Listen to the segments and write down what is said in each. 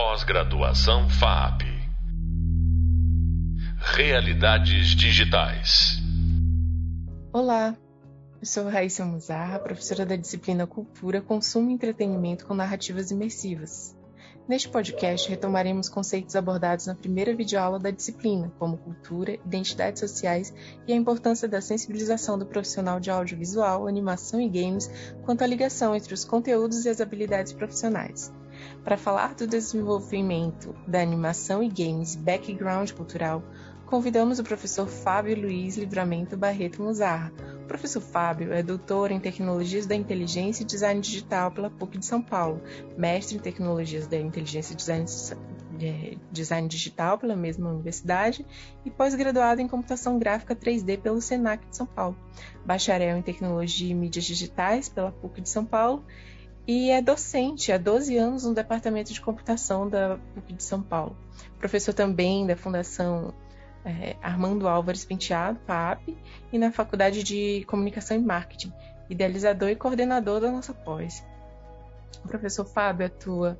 Pós-graduação FAP. Realidades digitais. Olá, eu sou Raíssa Muzarra, professora da disciplina Cultura, Consumo e Entretenimento com Narrativas Imersivas. Neste podcast, retomaremos conceitos abordados na primeira videoaula da disciplina, como cultura, identidades sociais e a importância da sensibilização do profissional de audiovisual, animação e games quanto à ligação entre os conteúdos e as habilidades profissionais. Para falar do desenvolvimento da animação e games background cultural, convidamos o professor Fábio Luiz Livramento Barreto Muzarra, o professor Fábio é doutor em Tecnologias da Inteligência e Design Digital pela PUC de São Paulo, mestre em Tecnologias da Inteligência e Design, é, Design Digital pela mesma universidade e pós-graduado em Computação Gráfica 3D pelo SENAC de São Paulo, bacharel em Tecnologia e Mídias Digitais pela PUC de São Paulo e é docente há 12 anos no Departamento de Computação da PUC de São Paulo. Professor também da Fundação é, Armando Álvares Penteado, FAP, e na Faculdade de Comunicação e Marketing, idealizador e coordenador da nossa pós. O professor Fábio atua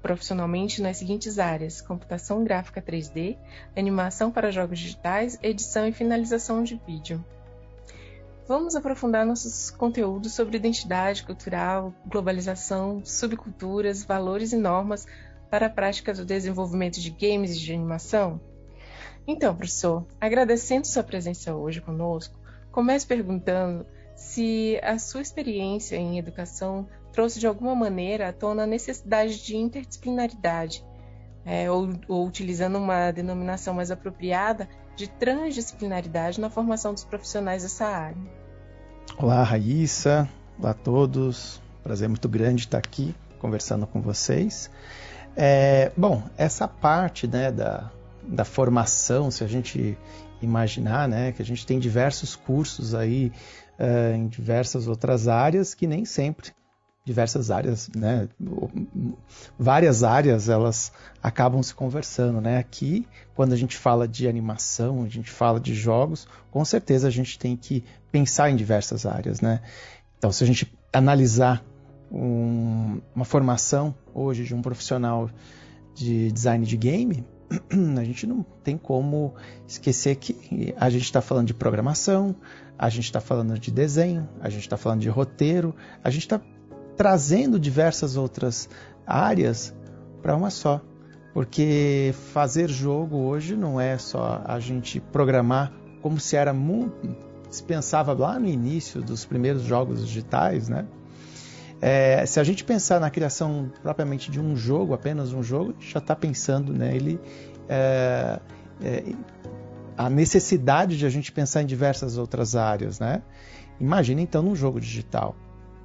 profissionalmente nas seguintes áreas: computação gráfica 3D, animação para jogos digitais, edição e finalização de vídeo. Vamos aprofundar nossos conteúdos sobre identidade cultural, globalização, subculturas, valores e normas para a prática do desenvolvimento de games e de animação? Então, professor, agradecendo sua presença hoje conosco, comece perguntando se a sua experiência em educação trouxe de alguma maneira à tona a necessidade de interdisciplinaridade, é, ou, ou utilizando uma denominação mais apropriada, de transdisciplinaridade na formação dos profissionais dessa área. Olá, Raíssa. Olá a todos. Prazer muito grande estar aqui conversando com vocês. É, bom, essa parte né, da, da formação, se a gente imaginar, né, que a gente tem diversos cursos aí uh, em diversas outras áreas que nem sempre diversas áreas, né, várias áreas elas acabam se conversando, né? Aqui, quando a gente fala de animação, a gente fala de jogos, com certeza a gente tem que pensar em diversas áreas, né? Então, se a gente analisar um, uma formação hoje de um profissional de design de game, a gente não tem como esquecer que a gente está falando de programação, a gente está falando de desenho, a gente está falando de roteiro, a gente está trazendo diversas outras áreas para uma só. Porque fazer jogo hoje não é só a gente programar como se era muito, se pensava lá no início dos primeiros jogos digitais, né? É, se a gente pensar na criação propriamente de um jogo, apenas um jogo, já está pensando nele é, é, a necessidade de a gente pensar em diversas outras áreas, né? Imagina então num jogo digital.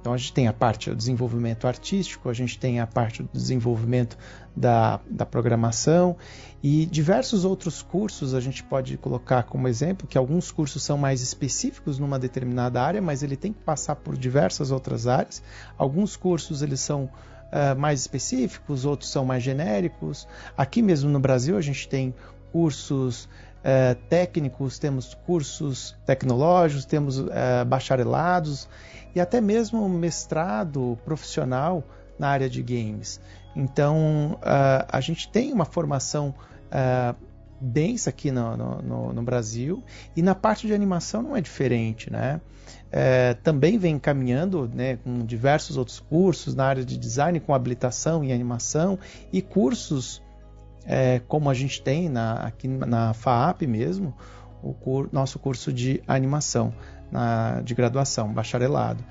Então a gente tem a parte do desenvolvimento artístico, a gente tem a parte do desenvolvimento da, da programação e diversos outros cursos a gente pode colocar como exemplo que alguns cursos são mais específicos numa determinada área, mas ele tem que passar por diversas outras áreas. Alguns cursos eles são uh, mais específicos, outros são mais genéricos. Aqui mesmo no Brasil a gente tem cursos Uh, técnicos, temos cursos tecnológicos, temos uh, bacharelados e até mesmo mestrado profissional na área de games. Então, uh, a gente tem uma formação uh, densa aqui no, no, no, Brasil e na parte de animação não é diferente, né? É, também vem caminhando né, com diversos outros cursos na área de design, com habilitação em animação e cursos é, como a gente tem na, aqui na FAAP mesmo, o cur, nosso curso de animação na, de graduação, bacharelado,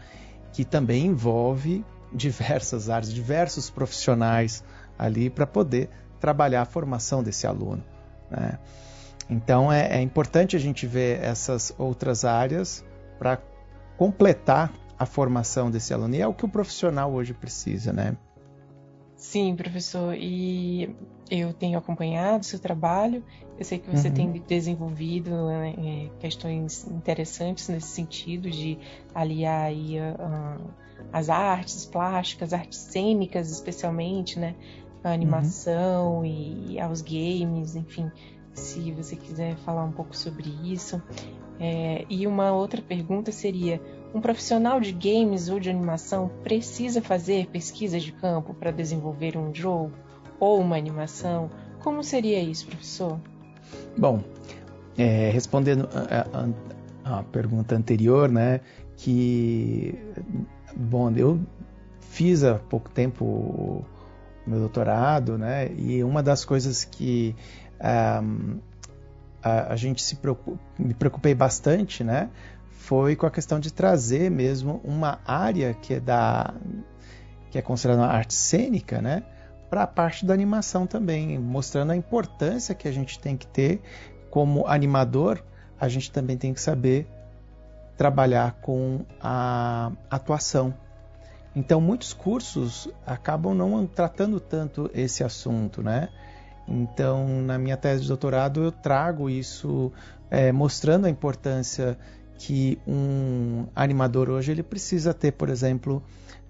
que também envolve diversas áreas, diversos profissionais ali para poder trabalhar a formação desse aluno. Né? Então é, é, importante a gente ver essas outras áreas para completar a formação desse aluno. E é o que o profissional hoje precisa, né? Sim, professor. E eu tenho acompanhado seu trabalho. Eu sei que você uhum. tem desenvolvido né, é, questões interessantes nesse sentido de aliar aí, uh, as artes plásticas, artes cênicas, especialmente, né, a animação uhum. e aos games, enfim. Se você quiser falar um pouco sobre isso. É, e uma outra pergunta seria: um profissional de games ou de animação precisa fazer pesquisa de campo para desenvolver um jogo ou uma animação? Como seria isso, professor? Bom, é, respondendo a, pergunta anterior, né, que bom, eu fiz há pouco tempo o meu doutorado, né, e uma das coisas que um, a, a, gente se preocup, me preocupei bastante, né, foi com a questão de trazer mesmo uma área que é da que é considerada uma arte cênica, né, para a parte da animação também, mostrando a importância que a gente tem que ter como animador, a gente também tem que saber trabalhar com a atuação. Então, muitos cursos acabam não tratando tanto esse assunto, né? Então, na minha tese de doutorado, eu trago isso é, mostrando a importância que um animador hoje ele precisa ter, por exemplo,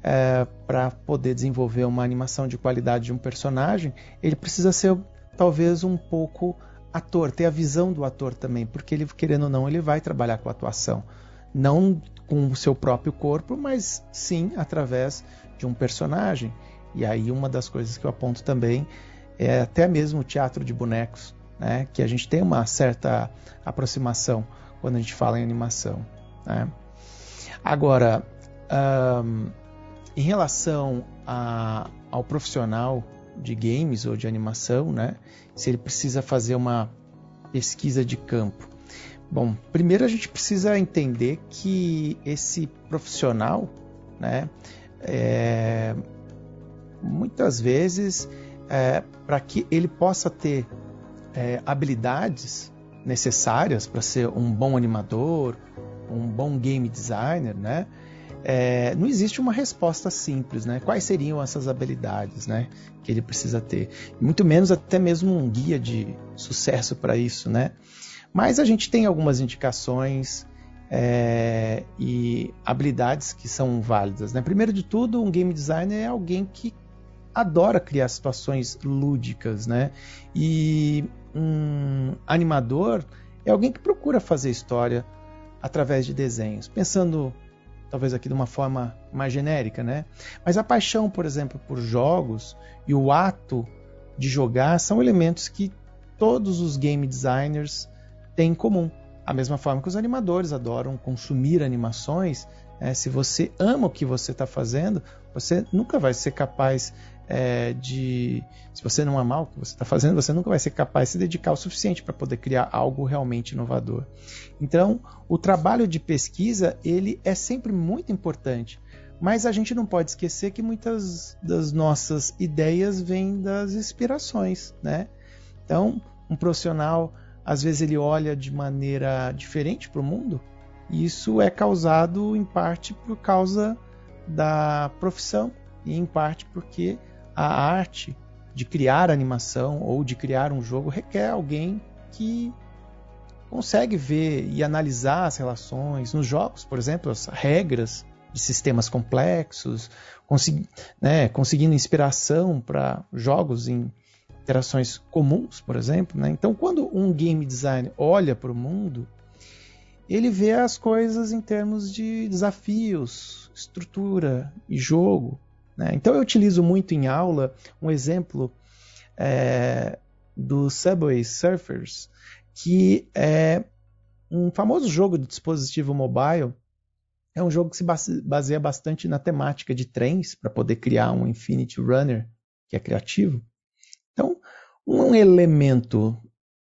é, para poder desenvolver uma animação de qualidade de um personagem, ele precisa ser talvez um pouco ator, ter a visão do ator também, porque ele, querendo ou não, ele vai trabalhar com a atuação. Não com o seu próprio corpo, mas sim através de um personagem. E aí uma das coisas que eu aponto também é até mesmo o teatro de bonecos, né? que a gente tem uma certa aproximação quando a gente fala em animação. Né? Agora, um, em relação a, ao profissional de games ou de animação, né? se ele precisa fazer uma pesquisa de campo. Bom, primeiro a gente precisa entender que esse profissional, né, é, muitas vezes, é, para que ele possa ter é, habilidades necessárias para ser um bom animador, um bom game designer, né, é, não existe uma resposta simples, né? Quais seriam essas habilidades, né, que ele precisa ter? Muito menos até mesmo um guia de sucesso para isso, né? Mas a gente tem algumas indicações é, e habilidades que são válidas, né? Primeiro de tudo, um game designer é alguém que adora criar situações lúdicas, né? E um animador é alguém que procura fazer história através de desenhos, pensando talvez aqui de uma forma mais genérica, né? Mas a paixão, por exemplo, por jogos e o ato de jogar são elementos que todos os game designers têm em comum. A mesma forma que os animadores adoram consumir animações, né? se você ama o que você está fazendo, você nunca vai ser capaz é, de. Se você não amar o que você está fazendo, você nunca vai ser capaz de se dedicar o suficiente para poder criar algo realmente inovador. Então, o trabalho de pesquisa ele é sempre muito importante. Mas a gente não pode esquecer que muitas das nossas ideias vêm das inspirações, né? Então, um profissional, às vezes ele olha de maneira diferente para o mundo, e isso é causado em parte por causa da profissão e em parte porque a arte de criar animação ou de criar um jogo requer alguém que consegue ver e analisar as relações nos jogos, por exemplo, as regras de sistemas complexos, consegui, né, conseguindo inspiração para jogos em interações comuns, por exemplo. Né? Então, quando um game designer olha para o mundo, ele vê as coisas em termos de desafios, estrutura e jogo. Né? Então eu utilizo muito em aula um exemplo é, do Subway Surfers, que é um famoso jogo de dispositivo mobile. É um jogo que se baseia bastante na temática de trens para poder criar um Infinity Runner que é criativo. Então, um elemento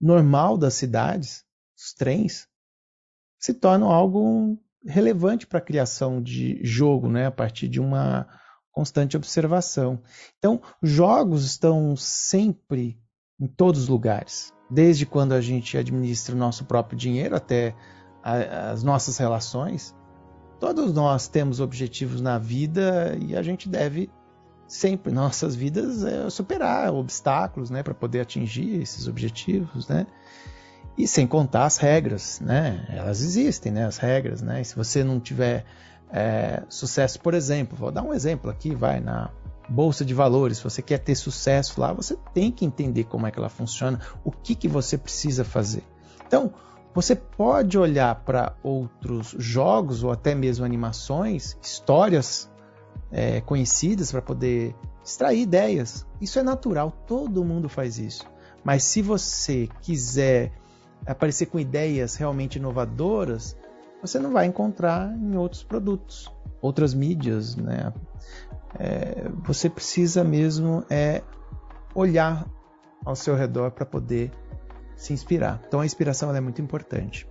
normal das cidades, os trens, se tornam algo relevante para a criação de jogo, né, a partir de uma constante observação. Então, jogos estão sempre em todos os lugares, desde quando a gente administra o nosso próprio dinheiro até a, as nossas relações. Todos nós temos objetivos na vida e a gente deve sempre nossas vidas é, superar obstáculos, né, para poder atingir esses objetivos, né? E sem contar as regras, né? Elas existem, né? As regras, né? E se você não tiver é, sucesso, por exemplo, vou dar um exemplo aqui, vai na bolsa de valores, se você quer ter sucesso lá, você tem que entender como é que ela funciona, o que, que você precisa fazer. Então, Você pode olhar para outros jogos ou até mesmo animações, histórias é, conhecidas para poder extrair ideias. Isso é natural, todo mundo faz isso. Mas se você quiser aparecer com ideias realmente inovadoras, você não vai encontrar em outros produtos, outras mídias, né? É, você precisa mesmo é, olhar ao seu redor para poder se inspirar. Então a inspiração é muito importante.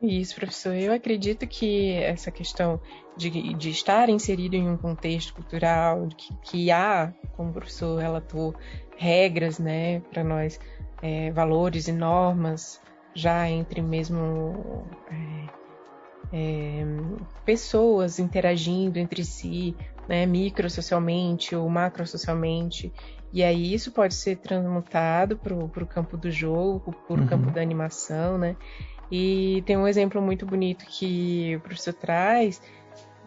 Isso, professor. Eu acredito que essa questão de, de estar inserido em um contexto cultural, que, que há, como o professor relatou, regras, né, para nós, é, valores e normas, já entre mesmo é, é, pessoas interagindo entre si, né, microsocialmente ou macrosocialmente, e aí isso pode ser transmutado para o campo do jogo, para o uhum. campo da animação, né? E tem um exemplo muito bonito que o professor traz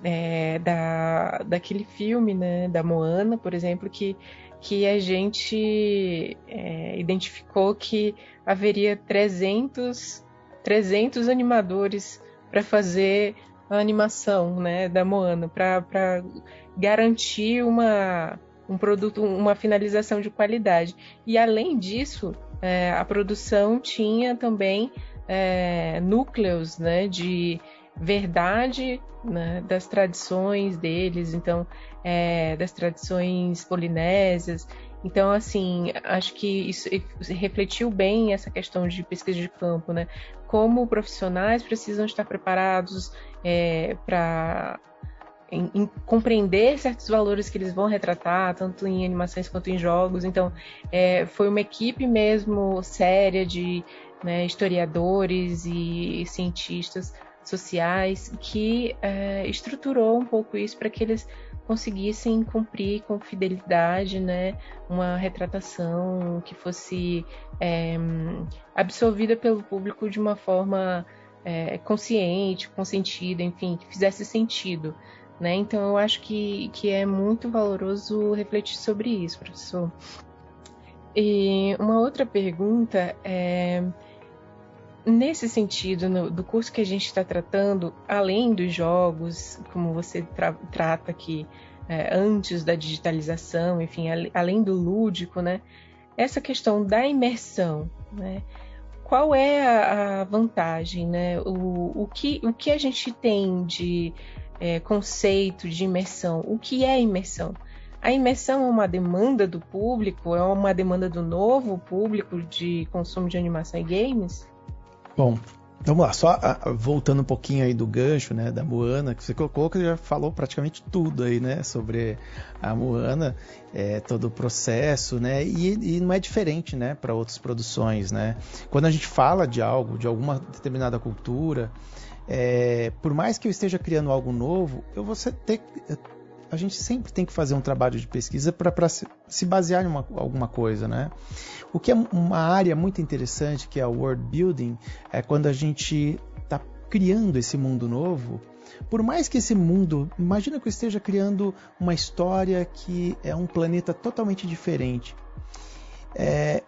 é, da, daquele filme, né, da Moana, por exemplo, que, que a gente é, identificou que haveria 300, 300 animadores para fazer a animação né, da Moana, para garantir uma, um produto, uma finalização de qualidade. E além disso, é, a produção tinha também é, núcleos né, de verdade né, das tradições deles, então é, das tradições polinésias. Então, assim, acho que isso refletiu bem essa questão de pesquisa de campo, né? Como profissionais precisam estar preparados é, para em, em, compreender certos valores que eles vão retratar, tanto em animações quanto em jogos. Então, é, foi uma equipe mesmo séria de né, historiadores e cientistas sociais que é, estruturou um pouco isso para que eles conseguissem cumprir com fidelidade, né, uma retratação que fosse é, absorvida pelo público de uma forma é, consciente, consentida, enfim, que fizesse sentido. Né? Então eu acho que, que é muito valoroso refletir sobre isso, professor. E uma outra pergunta é nesse sentido, no, do curso que a gente está tratando, além dos jogos, como você tra trata aqui é, antes da digitalização, enfim, além do lúdico, né? Essa questão da imersão, né? Qual é a, a vantagem, né? O, o, que, o que a gente tem de é, conceito de imersão. O que é imersão? A imersão é uma demanda do público? É uma demanda do novo público de consumo de animação e games? Bom, vamos lá, só voltando um pouquinho aí do gancho, né, da Moana, que você colocou, que já falou praticamente tudo aí, né, sobre a Moana, é, todo o processo, né, e, e não é diferente, né, para outras produções, né. Quando a gente fala de algo, de alguma determinada cultura, é, por mais que eu esteja criando algo novo, eu vou ter, a gente sempre tem que fazer um trabalho de pesquisa para se, se, basear em uma, alguma coisa, né? O que é uma área muito interessante, que é o world building, é quando a gente está criando esse mundo novo. Por mais que esse mundo, imagina que eu esteja criando uma história que é um planeta totalmente diferente. É,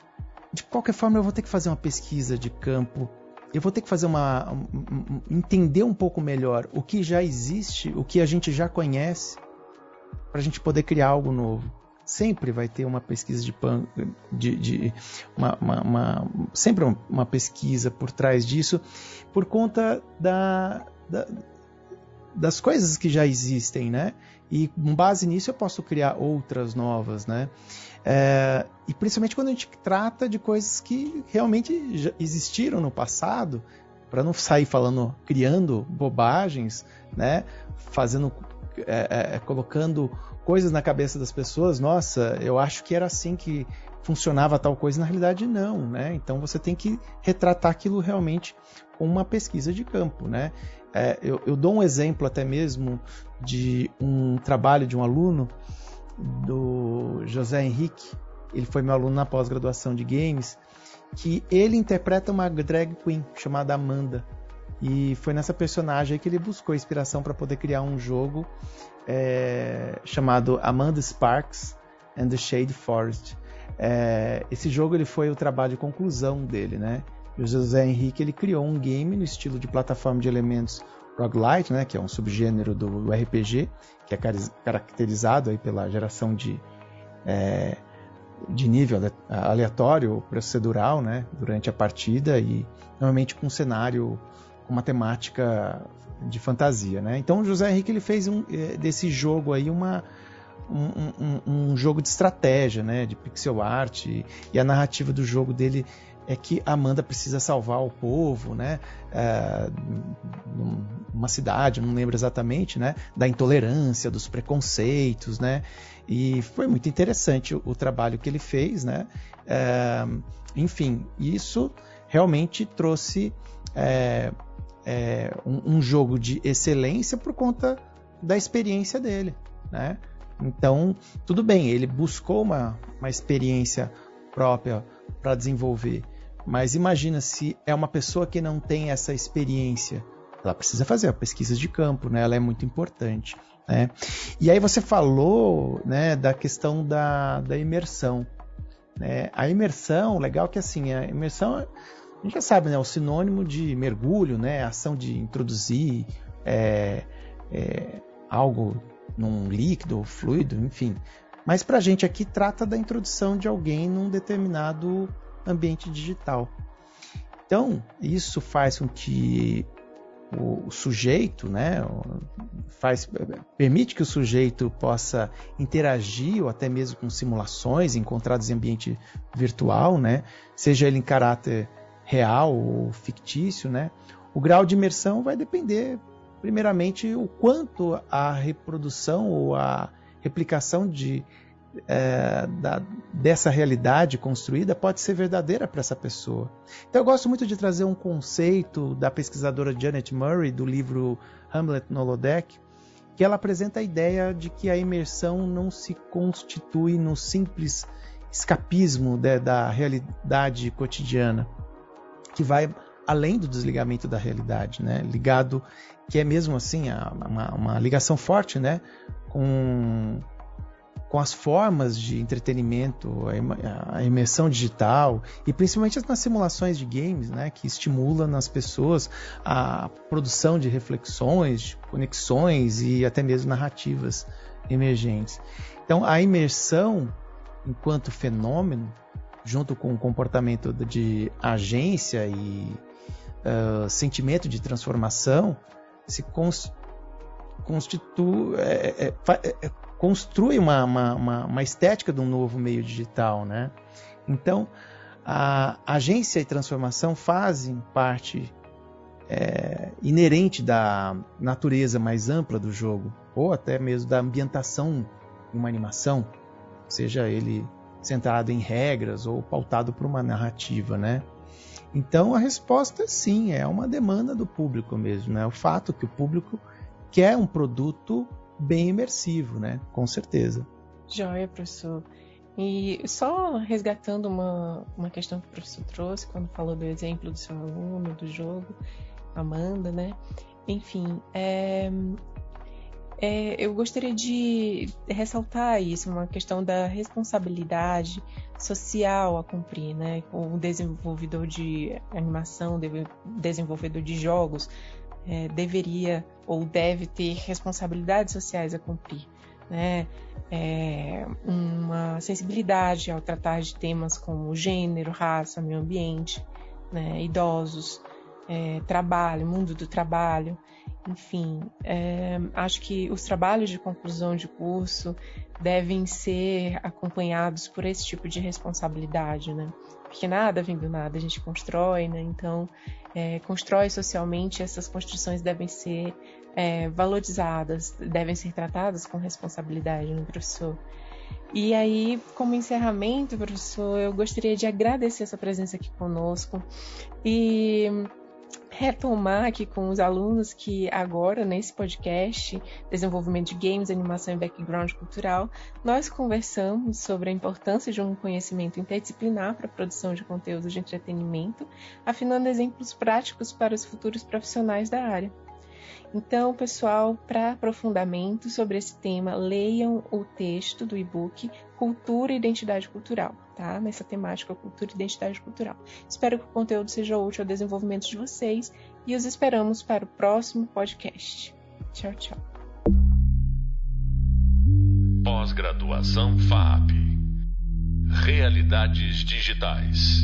de qualquer forma, eu vou ter que fazer uma pesquisa de campo eu vou ter que fazer uma. Um, entender um pouco melhor o que já existe, o que a gente já conhece, para a gente poder criar algo novo. Sempre vai ter uma pesquisa de, pan, de, de uma, uma, uma, sempre uma pesquisa por trás disso, por conta da, da, das coisas que já existem, né? E com base nisso eu posso criar outras novas, né? É, e principalmente quando a gente trata de coisas que realmente já existiram no passado, para não sair falando, criando bobagens, né? Fazendo, é, é, colocando coisas na cabeça das pessoas. Nossa, eu acho que era assim que funcionava tal coisa, na realidade não, né? Então você tem que retratar aquilo realmente com uma pesquisa de campo, né? É, eu, eu, dou um exemplo até mesmo de um trabalho de um aluno do José Henrique, ele foi meu aluno na pós-graduação de games, que ele interpreta uma drag queen chamada Amanda. E foi nessa personagem que ele buscou inspiração para poder criar um jogo é, chamado Amanda Sparks and the Shade Forest. É, esse jogo ele foi o trabalho de conclusão dele, né? E o José Henrique ele criou um game no estilo de plataforma de elementos roguelite, né, que é um subgênero do RPG, que é caracterizado aí pela geração de, é, de nível aleatório, procedural, né, durante a partida e normalmente com um cenário com uma temática de fantasia, né? Então o José Henrique ele fez um, é, desse jogo aí uma um, um, um, jogo de estratégia, né, de pixel art e, e a narrativa do jogo dele é que Amanda precisa salvar o povo, né? É, numa cidade, não lembro exatamente, né? Da intolerância, dos preconceitos, né? E foi muito interessante o, o trabalho que ele fez, né? É, enfim, isso realmente trouxe é, é um, um, jogo de excelência por conta da experiência dele, né? Então, tudo bem, ele buscou uma, uma experiência própria para desenvolver, mas imagina se é uma pessoa que não tem essa experiência. Ela precisa fazer a pesquisa de campo, né? Ela é muito importante. Né? E aí você falou né, da questão da, da imersão. Né? A imersão, legal que assim, a imersão, a gente já sabe, né, o sinônimo de mergulho, né, a ação de introduzir é, é, algo num líquido, fluido, enfim. Mas para a gente aqui trata da introdução de alguém num determinado ambiente digital. Então, isso faz com que o, sujeito, né, faz, permite que o sujeito possa interagir ou até mesmo com simulações encontradas em ambiente virtual, né, seja ele em caráter real ou fictício, né, o grau de imersão vai depender, primeiramente, o quanto a reprodução ou a replicação de é, da, dessa realidade construída pode ser verdadeira para essa pessoa. Então eu gosto muito de trazer um conceito da pesquisadora Janet Murray do livro Hamlet no Holodeck, que ela apresenta a ideia de que a imersão não se constitui no simples escapismo de, da realidade cotidiana, que vai além do desligamento da realidade, né? ligado que é mesmo assim uma, uma ligação forte, né, com com as formas de entretenimento, a imersão digital e principalmente nas simulações de games, né, que estimula nas pessoas a produção de reflexões, de conexões e até mesmo narrativas emergentes. Então, a imersão enquanto fenômeno, junto com o comportamento de agência e uh, sentimento de transformação, se constitui, é, é, é, é construi uma, uma, uma, uma estética de um novo meio digital, né? Então, a agência e transformação fazem parte é, inerente da natureza mais ampla do jogo, ou até mesmo da ambientação em uma animação, seja ele centrado em regras ou pautado por uma narrativa, né? Então a resposta sim, é uma demanda do público mesmo, né? O fato que o público quer um produto bem imersivo, né? Com certeza. Joia, professor. E só resgatando uma, uma questão que o professor trouxe quando falou do exemplo do seu aluno, do jogo, Amanda, né? Enfim, é, é, eu gostaria de ressaltar isso, uma questão da responsabilidade social a cumprir, né? O desenvolvedor de animação, desenvolvedor de jogos, é, deveria ou deve ter responsabilidades sociais a cumprir. Né? É, uma sensibilidade ao tratar de temas como gênero, raça, meio ambiente, né? idosos, é, trabalho, mundo do trabalho, enfim, é, acho que os trabalhos de conclusão de curso devem ser acompanhados por esse tipo de responsabilidade, né? Porque nada vem do nada, a gente constrói, né? Então, é, constrói socialmente, essas construções devem ser é, valorizadas, devem ser tratadas com responsabilidade, né, professor? E aí, como encerramento, professor, eu gostaria de agradecer essa presença aqui conosco e retomar aqui com os alunos que agora, nesse podcast, Desenvolvimento de Games, Animação e Background Cultural, nós conversamos sobre a importância de um conhecimento interdisciplinar para a produção de conteúdo de entretenimento, afinando exemplos práticos para os futuros profissionais da área. Então, pessoal, para aprofundamento sobre esse tema, leiam o texto do e-book Cultura e Identidade Cultural, tá? Nessa temática cultura e identidade cultural. Espero que o conteúdo seja útil ao desenvolvimento de vocês e os esperamos para o próximo podcast. Tchau, tchau. Pós-graduação FAP Realidades Digitais.